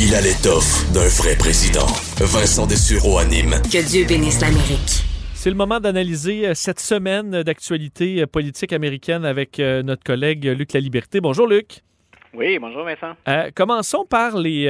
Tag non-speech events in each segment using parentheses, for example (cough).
Il a l'étoffe d'un vrai président. Vincent Dessureau anime. Que Dieu bénisse l'Amérique. C'est le moment d'analyser euh, cette semaine d'actualité euh, politique américaine avec euh, notre collègue Luc Laliberté. Bonjour Luc. Oui, bonjour Vincent. commençons par les,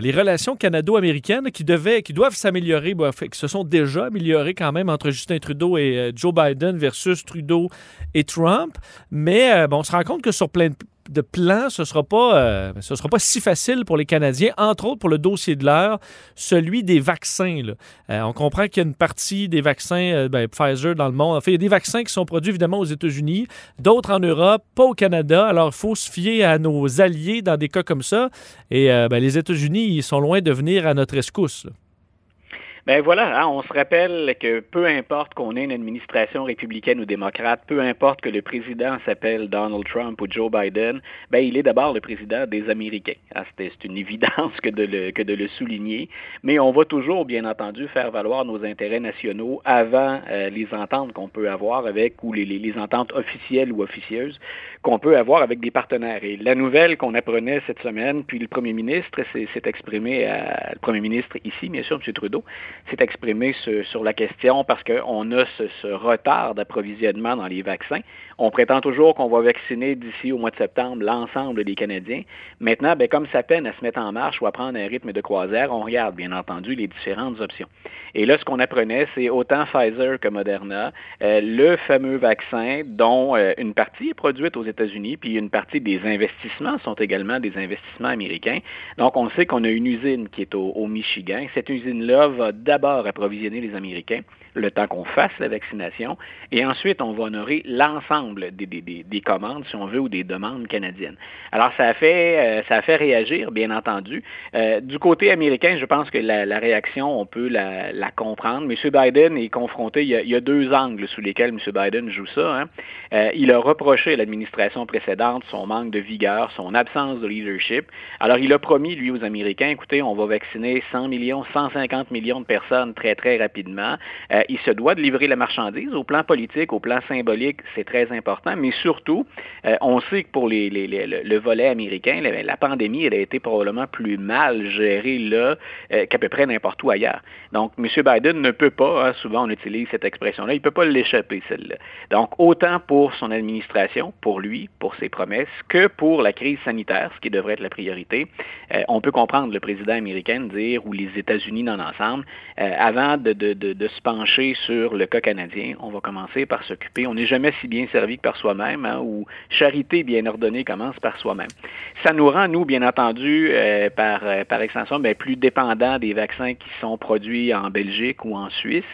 les relations canado-américaines qui, devaient, qui doivent s'améliorer, qui se sont déjà améliorées quand même entre Justin Trudeau et Joe Biden versus Trudeau et Trump. Mais bon, on se rend compte que sur plein de de plan, ce ne sera, pas, euh, sera pas si facile pour les Canadiens, entre autres pour le dossier de l'heure, celui des vaccins. Euh, on comprend qu'il y a une partie des vaccins euh, ben, Pfizer dans le monde. Il y a des vaccins qui sont produits évidemment aux États-Unis, d'autres en Europe, pas au Canada. Alors, il faut se fier à nos alliés dans des cas comme ça. Et ben, les États-Unis, ils sont loin de venir à notre escousse. Ben voilà, hein, on se rappelle que peu importe qu'on ait une administration républicaine ou démocrate, peu importe que le président s'appelle Donald Trump ou Joe Biden, ben il est d'abord le président des Américains. Ah, c'est une (laughs) évidence que de, le, que de le souligner, mais on va toujours, bien entendu, faire valoir nos intérêts nationaux avant euh, les ententes qu'on peut avoir avec, ou les, les, ententes officielles ou officieuses qu'on peut avoir avec des partenaires. Et la nouvelle qu'on apprenait cette semaine, puis le premier ministre s'est exprimé, à, le premier ministre ici, bien sûr, M. Trudeau, s'est exprimé sur, la question parce qu'on a ce, retard d'approvisionnement dans les vaccins. On prétend toujours qu'on va vacciner d'ici au mois de septembre l'ensemble des Canadiens. Maintenant, ben, comme ça peine à se mettre en marche ou à prendre un rythme de croisière, on regarde bien entendu les différentes options. Et là, ce qu'on apprenait, c'est autant Pfizer que Moderna, euh, le fameux vaccin dont euh, une partie est produite aux États-Unis, puis une partie des investissements sont également des investissements américains. Donc, on sait qu'on a une usine qui est au, au Michigan. Cette usine-là va d'abord approvisionner les Américains le temps qu'on fasse la vaccination, et ensuite on va honorer l'ensemble des, des, des, commandes, si on veut, ou des demandes canadiennes. Alors ça a fait, euh, réagir, bien entendu. Euh, du côté américain, je pense que la, réaction, on peut la, comprendre. M. Biden est confronté, il y, a, deux angles sous lesquels M. Biden joue ça. Hein. Euh, il a reproché à l'administration précédente son manque de vigueur, son absence de leadership. Alors il a promis, lui, aux Américains, écoutez, on va vacciner 100 millions, 150 millions de personnes très, très rapidement. Il se doit de livrer la marchandise au plan politique, au plan symbolique, c'est très important, mais surtout, euh, on sait que pour le, volet américain, la, pandémie, elle a été probablement plus mal gérée là euh, qu'à peu près n'importe où ailleurs. Donc, M. Biden ne peut pas, hein, souvent on utilise cette expression-là, il ne peut pas l'échapper, celle-là. Donc, autant pour son administration, pour lui, pour ses promesses, que pour la crise sanitaire, ce qui devrait être la priorité, on peut comprendre le président américain dire, ou les États-Unis dans l'ensemble, avant de, de se pencher sur le cas canadien, on va commencer par s'occuper. On n'est jamais si bien servi que par soi-même, hein, ou charité bien ordonnée commence par soi-même. Ça nous rend, nous, bien entendu, euh, par, euh, par extension, bien, plus dépendants des vaccins qui sont produits en Belgique ou en Suisse.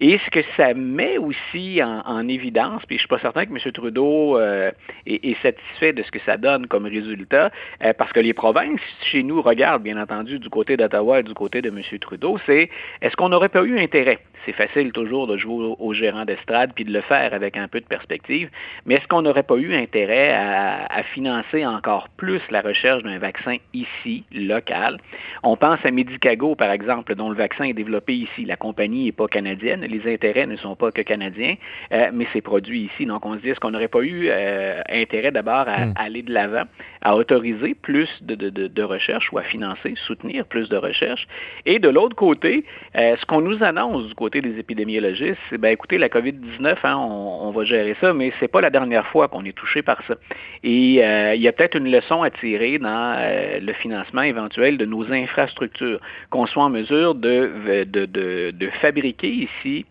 Et ce que ça met aussi en, évidence, puis je suis pas certain que M. Trudeau euh, est, satisfait de ce que ça donne comme résultat, parce que les provinces chez nous regardent, bien entendu, du côté d'Ottawa et du côté de M. Trudeau, c'est est-ce qu'on n'aurait pas eu intérêt? C'est facile toujours de jouer au, gérant d'estrade puis de le faire avec un peu de perspective. Mais est-ce qu'on n'aurait pas eu intérêt à, financer encore plus la recherche d'un vaccin ici, local? On pense à Medicago, par exemple, dont le vaccin est développé ici. La compagnie n'est pas canadienne, les intérêts ne sont pas que canadiens, euh, mais c'est produit ici. Donc on se dit, est-ce qu'on n'aurait pas eu euh, intérêt d'abord à, hmm. aller de l'avant, à autoriser plus de, de, recherche ou à financer, soutenir plus de recherche? Et de l'autre côté, euh, ce qu'on nous annonce du côté des épidémiologistes, ben écoutez, la COVID-19, hein, on, va gérer ça, mais c'est pas la dernière fois qu'on est touché par ça. Et euh, il y a peut-être une leçon à tirer dans euh, le financement éventuel de nos infrastructures, qu'on soit en mesure de, de, de, de fabriquer ici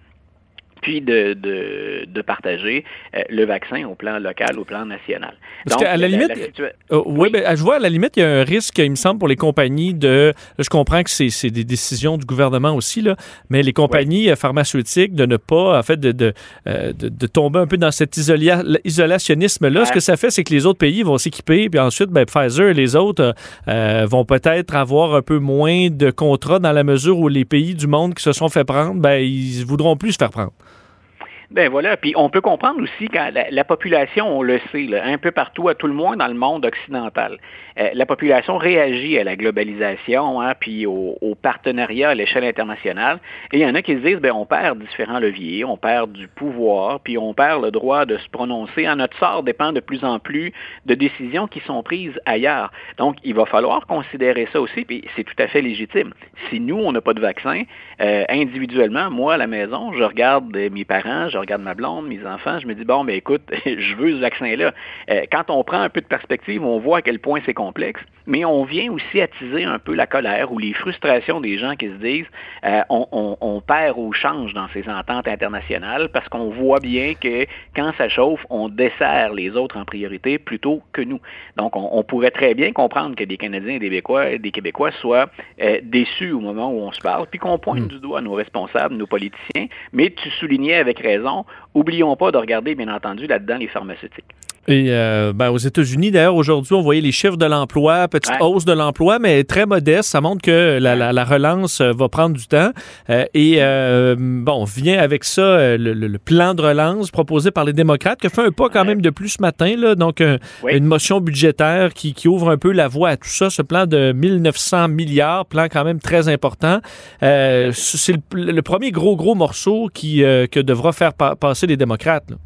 puis de, de, de partager euh, le vaccin au plan local, au plan national. Parce qu'à la limite, euh, oui, ben, je vois à la limite, il y a un risque, il me semble, pour les compagnies de. je comprends que c'est des décisions du gouvernement aussi, là, mais les compagnies euh, pharmaceutiques de ne pas, en fait, de, de, de, tomber un peu dans cet isolationnisme-là. Ce que ça fait, c'est que les autres pays vont s'équiper, puis ensuite, ben, Pfizer et les autres vont peut-être avoir un peu moins de contrats dans la mesure où les pays du monde qui se sont fait prendre, ben, ils voudront plus se faire prendre. Ben voilà, puis on peut comprendre aussi quand la, population, on le sait, un peu partout, à tout le moins dans le monde occidental, euh, la population réagit à la globalisation, hein, puis au, partenariat à l'échelle internationale. Et il y en a qui se disent, ben on perd différents leviers, on perd du pouvoir, puis on perd le droit de se prononcer. Notre sort dépend de plus en plus de décisions qui sont prises ailleurs. Donc, il va falloir considérer ça aussi, puis c'est tout à fait légitime. Si nous, on n'a pas de vaccin, euh, individuellement, moi, à la maison, je regarde mes parents, regarde ma blonde, mes enfants, je me dis, bon, mais écoute, (laughs) je veux ce vaccin-là. Euh, quand on prend un peu de perspective, on voit à quel point c'est complexe, mais on vient aussi attiser un peu la colère ou les frustrations des gens qui se disent, euh, on, perd ou change dans ces ententes internationales parce qu'on voit bien que quand ça chauffe, on dessert les autres en priorité plutôt que nous. Donc, on, pourrait très bien comprendre que des Canadiens et des Québécois, des Québécois soient euh, déçus au moment où on se parle, puis qu'on pointe hmm. du doigt nos responsables, nos politiciens, mais tu soulignais avec raison Oublions pas de regarder, bien entendu, là-dedans les pharmaceutiques. Et euh, ben, aux États-Unis, d'ailleurs, aujourd'hui, on voyait les chiffres de l'emploi, petite hausse de l'emploi, mais très modeste. Ça montre que la, relance euh, va prendre du temps. Euh, et bon, vient avec ça le, plan de relance proposé par les démocrates, qui a fait un pas quand même de plus ce matin. Là, donc, une motion budgétaire qui, ouvre un peu la voie à tout ça. Ce plan de 1900 milliards, plan quand même très important. C'est le, premier gros, gros morceau qui, que devra faire passer les démocrates. Là.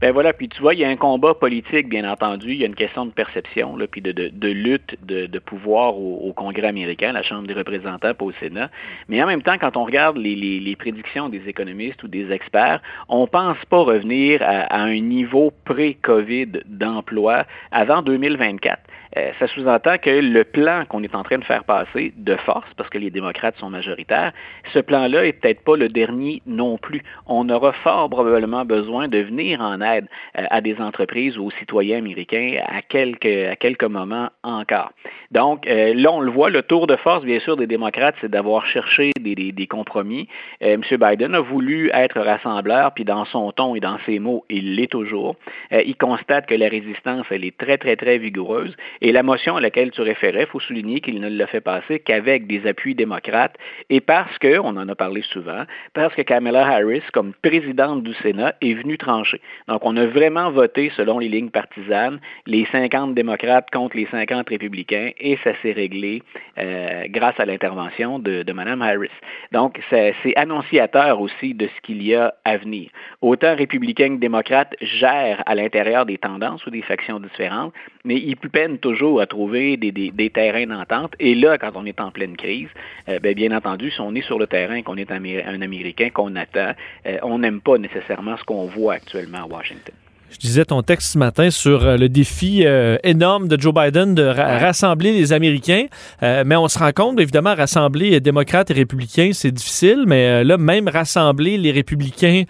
Ben voilà, puis tu vois, il y a un combat politique, bien entendu, il y a une question de perception, là, puis de, lutte de, pouvoir au, Congrès américain, la Chambre des représentants, pas au Sénat. Mais en même temps, quand on regarde les, prédictions des économistes ou des experts, on pense pas revenir à un niveau pré-COVID d'emploi avant 2024. Euh, ça sous-entend que le plan qu'on est en train de faire passer de force, parce que les démocrates sont majoritaires, ce plan-là est peut-être pas le dernier non plus. On aura fort probablement besoin de venir en aide euh, à des entreprises ou aux citoyens américains à quelques, à quelques moments encore. Donc, euh, là, on le voit, le tour de force, bien sûr, des démocrates, c'est d'avoir cherché des, des, des compromis. M. Biden a voulu être rassembleur, puis dans son ton et dans ses mots, il l'est toujours. il constate que la résistance, elle est très, très, très vigoureuse et la motion à laquelle tu référais, il faut souligner qu'il ne l'a fait passer qu'avec des appuis démocrates et parce que, on en a parlé souvent, parce que Kamala Harris, comme présidente du Sénat, est venue trancher. Donc, on a vraiment voté selon les lignes partisanes, les 50 démocrates contre les 50 républicains et ça s'est réglé euh, grâce à l'intervention de, de Mme Harris. Donc, c'est annonciateur aussi de ce qu'il y a à venir. Autant républicains que démocrates gèrent à l'intérieur des tendances ou des factions différentes, mais ils peinent toujours à trouver des, terrains d'entente. Et là, quand on est en pleine crise, euh, ben, bien, entendu, si on est sur le terrain, qu'on est un Américain, qu'on attend, euh, on n'aime pas nécessairement ce qu'on voit actuellement à Washington. Je disais ton texte ce matin sur euh, le défi euh, énorme de Joe Biden de rassembler les Américains, euh, mais on se rend compte, évidemment, rassembler démocrates et républicains, c'est difficile, mais là, même rassembler les républicains,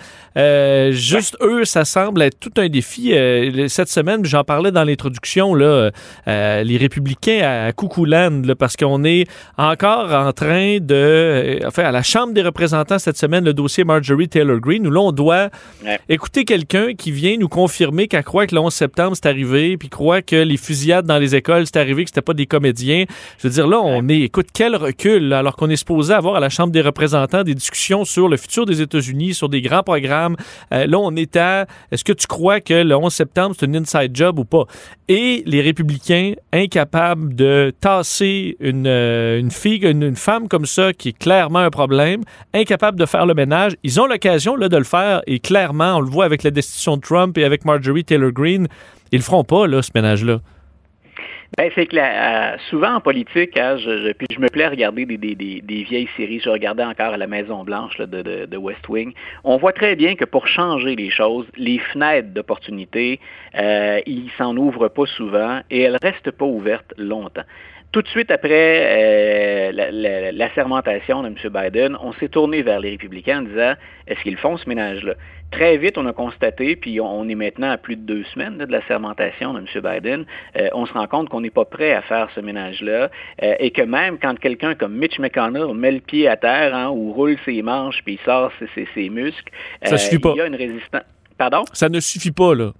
juste eux, ça semble être tout un défi. cette semaine, j'en parlais dans l'introduction, là, les républicains à Coucouland, parce qu'on est encore en train de... enfin, à la Chambre des représentants cette semaine, le dossier Marjorie Taylor Greene, où là, on doit écouter quelqu'un qui vient nous confirmer confirmer qu'elle croit que le 11 septembre, c'est arrivé, puis croit que les fusillades dans les écoles, c'est arrivé, que c'était pas des comédiens. Je veux dire, là, on est, écoute, quel recul, alors qu'on est supposé avoir à la Chambre des représentants des discussions sur le futur des États-Unis, sur des grands programmes. Euh, là, on est à, est-ce que tu crois que le 11 septembre, c'est un inside job ou pas? Et les républicains, incapables de tasser une, euh, une femme comme ça, qui est clairement un problème, incapables de faire le ménage, ils ont l'occasion là, de le faire, et clairement, on le voit avec la destitution de Trump et avec Marjorie Taylor Greene, ils le feront pas, là, ce ménage-là. Ben, c'est que euh, souvent en politique, hein, je, puis je me plais à regarder des, vieilles séries. Je regardais encore à la Maison Blanche de, West Wing. On voit très bien que pour changer les choses, les fenêtres d'opportunité, euh, ils s'en ouvrent pas souvent et elles restent pas ouvertes longtemps. Tout de suite après euh, l'assermentation de M. Biden, on s'est tourné vers les républicains en disant, est-ce qu'ils font ce ménage-là? Très vite, on a constaté, puis on est maintenant à plus de deux semaines de la sermentation de M. Biden, euh, on se rend compte qu'on n'est pas prêt à faire ce ménage-là euh, et que même quand quelqu'un comme Mitch McConnell met le pied à terre hein, ou roule ses manches puis sort ses, muscles, Ça suffit pas. il y a une résistance. Pardon? Ça ne suffit pas, là.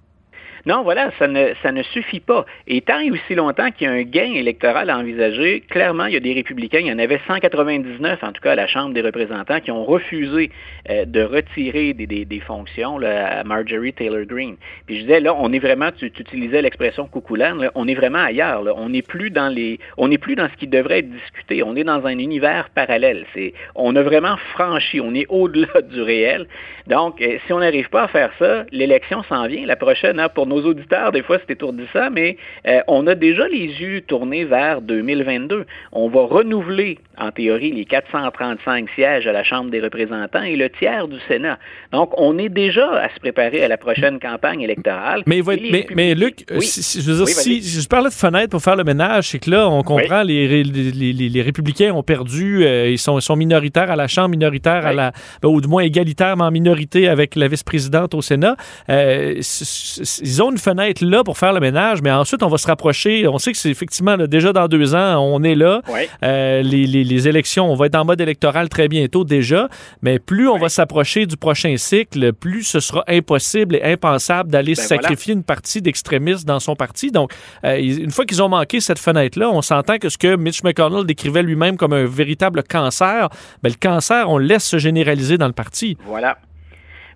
Non, voilà, ça ne, suffit pas. Et tant et aussi longtemps qu'il y a un gain électoral à envisager, clairement, il y a des républicains, il y en avait 199, en tout cas, à la Chambre des représentants, qui ont refusé euh, de retirer des, fonctions à Marjorie Taylor Greene. Puis je disais, là, on est vraiment, tu, utilisais l'expression coucoulane, on est vraiment ailleurs. Là. On n'est plus dans les, on n'est plus dans ce qui devrait être discuté. On est dans un univers parallèle. C'est, on a vraiment franchi, on est au-delà (laughs) du réel. Donc, euh, si on n'arrive pas à faire ça, l'élection s'en vient. La prochaine, hein, pour nos auditeurs, des fois, c'est étourdissant, mais euh, on a déjà les yeux tournés vers 2022. On va renouveler, en théorie, les 435 sièges à la Chambre des représentants et le tiers du Sénat. Donc, on est déjà à se préparer à la prochaine campagne électorale. Mais, mais, Luc, si, je, veux dire, si, je parlais de fenêtre pour faire le ménage, c'est que là, on comprend, les, les, les, républicains ont perdu, euh, ils, sont, sont minoritaires à la Chambre, minoritaires à la, ben, ou du moins égalitaires, mais en minorité avec la vice-présidente au Sénat. Euh, ils ont une fenêtre là pour faire le ménage, mais ensuite, on va se rapprocher. On sait que c'est effectivement déjà dans deux ans, on est là. Euh, les, élections, on va être en mode électoral très bientôt déjà, mais plus on va s'approcher du prochain cycle, plus ce sera impossible et impensable d'aller ben sacrifier une partie d'extrémistes dans son parti. Donc, euh, une fois qu'ils ont manqué cette fenêtre-là, on s'entend que ce que Mitch McConnell décrivait lui-même comme un véritable cancer, ben, le cancer, on laisse se généraliser dans le parti. Voilà.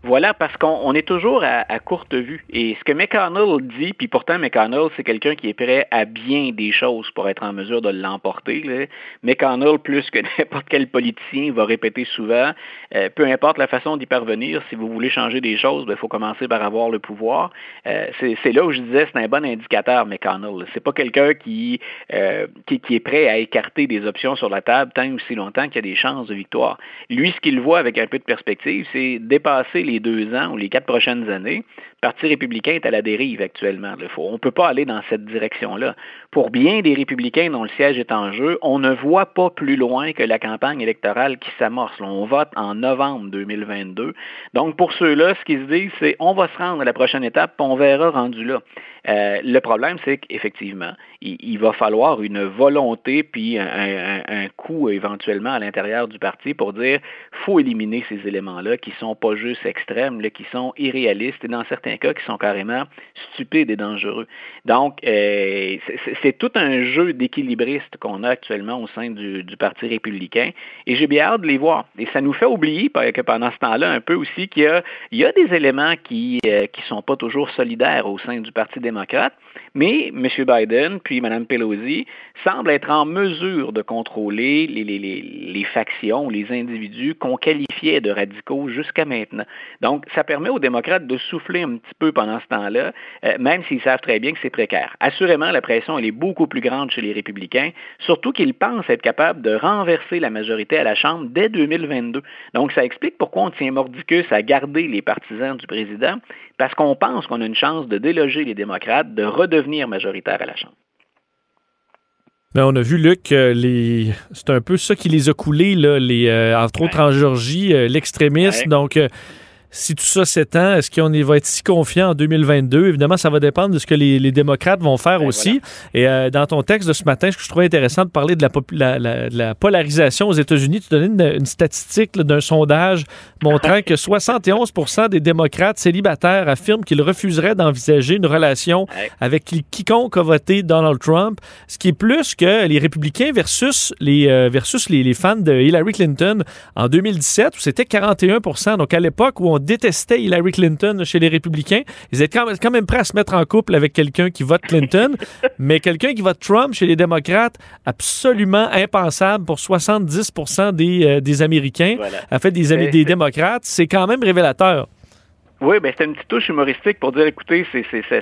Voilà, parce qu'on est toujours à, courte vue. Et ce que McConnell dit, puis pourtant McConnell, c'est quelqu'un qui est prêt à bien des choses pour être en mesure de l'emporter. McConnell, plus que (laughs) n'importe quel politicien, va répéter souvent, euh, peu importe la façon d'y parvenir, si vous voulez changer des choses, il ben, faut commencer par avoir le pouvoir. Euh, c'est là où je disais, c'est un bon indicateur, McConnell. C'est pas quelqu'un qui, euh, qui, qui, est prêt à écarter des options sur la table tant ou si longtemps qu'il y a des chances de victoire. Lui, ce qu'il voit avec un peu de perspective, c'est dépasser les deux ans ou les quatre prochaines années, le Parti républicain est à la dérive actuellement. On ne peut pas aller dans cette direction-là. Pour bien des républicains dont le siège est en jeu, on ne voit pas plus loin que la campagne électorale qui s'amorce. On vote en novembre 2022. Donc, pour ceux-là, ce qu'ils se disent, c'est on va se rendre à la prochaine étape, puis on verra rendu là. Euh, le problème, c'est qu'effectivement, il, va falloir une volonté puis un, un, coup éventuellement à l'intérieur du parti pour dire faut éliminer ces éléments-là qui sont pas juste qui sont irréalistes et dans certains cas qui sont carrément stupides et dangereux. Donc, euh, c'est tout un jeu d'équilibriste qu'on a actuellement au sein du, Parti républicain et j'ai bien hâte de les voir. Et ça nous fait oublier que pendant ce temps-là un peu aussi qu'il y a, des éléments qui ne euh, sont pas toujours solidaires au sein du Parti démocrate, mais M. Biden puis Mme Pelosi semblent être en mesure de contrôler les factions, les individus qu'on qualifiait de radicaux jusqu'à maintenant. Donc, ça permet aux démocrates de souffler un petit peu pendant ce temps-là, euh, même s'ils savent très bien que c'est précaire. Assurément, la pression, elle est beaucoup plus grande chez les républicains, surtout qu'ils pensent être capables de renverser la majorité à la Chambre dès 2022. Donc, ça explique pourquoi on tient mordicus à garder les partisans du président, parce qu'on pense qu'on a une chance de déloger les démocrates, de redevenir majoritaire à la Chambre. Ben, on a vu, Luc, les... c'est un peu ça qui les a coulés, là, les, euh, entre autres en Georgie, euh, l'extrémisme. Donc, euh, si tout ça s'étend, est-ce qu'on va être si confiant en 2022? Évidemment, ça va dépendre de ce que les, démocrates vont faire ben, aussi. Et euh, dans ton texte de ce matin, ce que je trouvais intéressant de parler de la, la, polarisation aux États-Unis, tu donnais une, statistique d'un sondage montrant que 71% des démocrates célibataires affirment qu'ils refuseraient d'envisager une relation avec quiconque a voté Donald Trump, ce qui est plus que les républicains versus les, euh, versus les, les fans de Hillary Clinton en 2017, où c'était 41 Donc à l'époque où on détestait Hillary Clinton chez les républicains. Ils étaient quand même, prêts à se mettre en couple avec quelqu'un qui vote Clinton, (laughs) mais quelqu'un qui vote Trump chez les démocrates, absolument impensable pour 70 des, euh, des Américains, a fait des, amis, des démocrates. C'est quand même révélateur. Oui, ben c'était une petite touche humoristique pour dire, écoutez,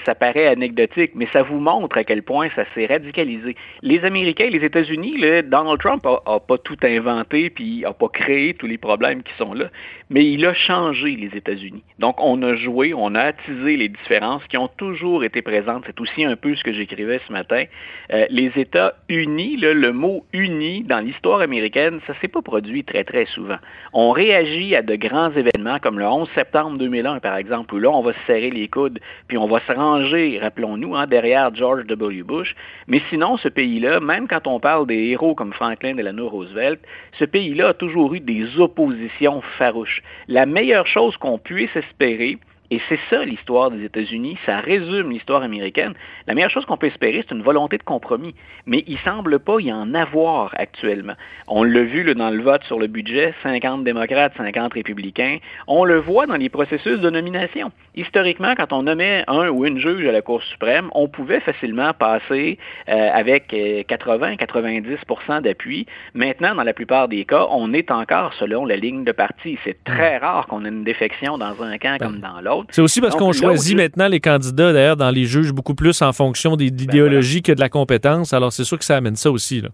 ça, paraît anecdotique, mais ça vous montre à quel point ça s'est radicalisé. Les Américains, les États-Unis, Donald Trump a, pas tout inventé puis a pas créé tous les problèmes qui sont là, mais il a changé les États-Unis. Donc on a joué, on a attisé les différences qui ont toujours été présentes. C'est aussi un peu ce que j'écrivais ce matin. Euh, les États-Unis, le mot uni dans l'histoire américaine, ça s'est pas produit très très souvent. On réagit à de grands événements comme le 11 septembre 2001 par exemple, là, on va se serrer les coudes, puis on va se ranger, rappelons-nous, hein, derrière George W. Bush. Mais sinon, ce pays-là, même quand on parle des héros comme Franklin Delano Roosevelt, ce pays-là a toujours eu des oppositions farouches. La meilleure chose qu'on puisse espérer, et c'est ça l'histoire des États-Unis, ça résume l'histoire américaine. La meilleure chose qu'on peut espérer, c'est une volonté de compromis. Mais il semble pas y en avoir actuellement. On l'a vu dans le vote sur le budget, 50 démocrates, 50 républicains. On le voit dans les processus de nomination. Historiquement, quand on nommait un ou une juge à la Cour suprême, on pouvait facilement passer euh, avec 80-90% euh, d'appui. Maintenant, dans la plupart des cas, on est encore selon la ligne de parti. C'est très rare qu'on ait une défection dans un camp comme dans l'autre. C'est aussi parce qu'on choisit maintenant les candidats, d'ailleurs, dans les juges beaucoup plus en fonction de l'idéologie ben que de la compétence. Alors, c'est sûr que ça amène ça aussi. Là.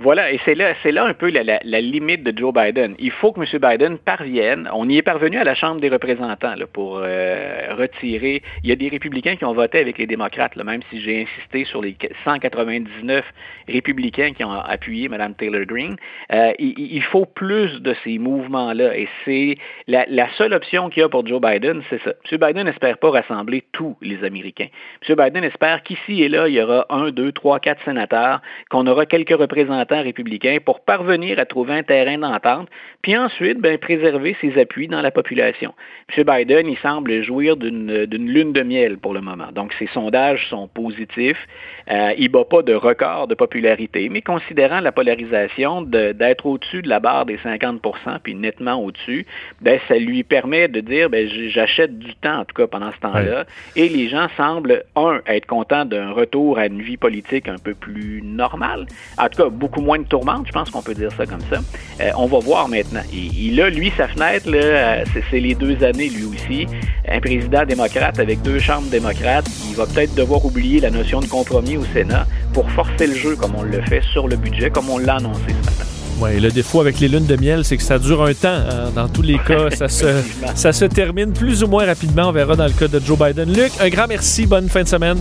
Voilà, et c'est là, un peu la, limite de Joe Biden. Il faut que M. Biden parvienne. On y est parvenu à la Chambre des représentants pour euh, retirer. Il y a des républicains qui ont voté avec les démocrates, même si j'ai insisté sur les 199 républicains qui ont appuyé Mme Taylor Greene. Euh, il, faut plus de ces mouvements-là, et c'est la, seule option qu'il y a pour Joe Biden, c'est ça. M. Biden n'espère pas rassembler tous les Américains. M. Biden espère qu'ici et là, il y aura un, deux, trois, quatre sénateurs, qu'on aura quelques représentants républicains pour parvenir à trouver un terrain d'entente, puis ensuite ben, préserver ses appuis dans la population. M. Biden, il semble jouir d'une lune de miel pour le moment. Donc, ses sondages sont positifs. Euh, il ne bat pas de record de popularité, mais considérant la polarisation d'être au-dessus de la barre des 50% puis nettement au-dessus, ben, ça lui permet de dire ben, j'achète du temps, en tout cas pendant ce temps-là. Et les gens semblent, un, être contents d'un retour à une vie politique un peu plus normale. En tout cas, beaucoup moins de tourmente, je pense qu'on peut dire ça comme ça. Euh, on va voir maintenant. Il, a, lui, sa fenêtre, euh, c'est les deux années, lui aussi. Un président démocrate avec deux chambres démocrates, il va peut-être devoir oublier la notion de compromis au Sénat pour forcer le jeu comme on le fait sur le budget, comme on l'a annoncé ce matin. Oui, le défaut avec les lunes de miel, c'est que ça dure un temps. Hein. Dans tous les cas, ça se, ça se termine plus ou moins rapidement. On verra dans le cas de Joe Biden. Luc, un grand merci. Bonne fin de semaine.